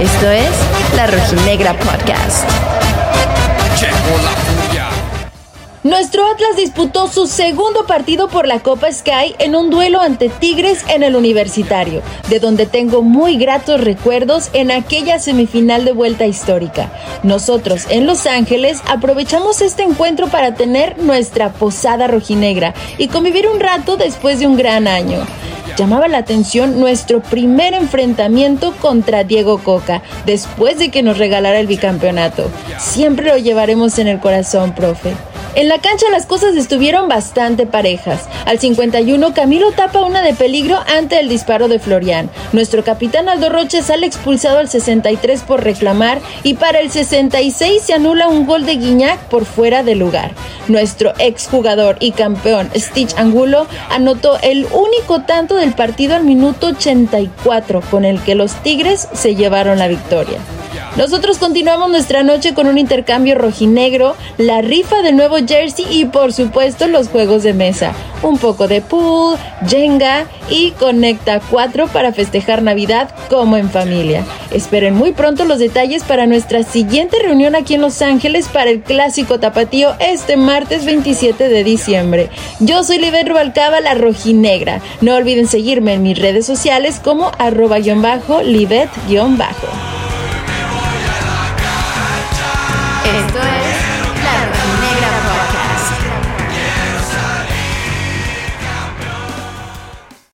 Esto es La Rojinegra Podcast. Nuestro Atlas disputó su segundo partido por la Copa Sky en un duelo ante Tigres en el Universitario, de donde tengo muy gratos recuerdos en aquella semifinal de vuelta histórica. Nosotros en Los Ángeles aprovechamos este encuentro para tener nuestra posada rojinegra y convivir un rato después de un gran año llamaba la atención nuestro primer enfrentamiento contra Diego Coca, después de que nos regalara el bicampeonato. Siempre lo llevaremos en el corazón, profe. En la cancha las cosas estuvieron bastante parejas. Al 51 Camilo tapa una de peligro ante el disparo de Florian. Nuestro capitán Aldo Roche sale expulsado al 63 por reclamar y para el 66 se anula un gol de Guiñac por fuera de lugar. Nuestro exjugador y campeón Stitch Angulo anotó el único tanto del partido al minuto 84 con el que los Tigres se llevaron la victoria. Nosotros continuamos nuestra noche con un intercambio rojinegro, la rifa del nuevo jersey y por supuesto los juegos de mesa. Un poco de pool, Jenga y Conecta 4 para festejar Navidad como en familia. Esperen muy pronto los detalles para nuestra siguiente reunión aquí en Los Ángeles para el clásico tapatío este martes 27 de diciembre. Yo soy Libet Rubalcaba, la rojinegra. No olviden seguirme en mis redes sociales como arroba-libet-bajo. Esto es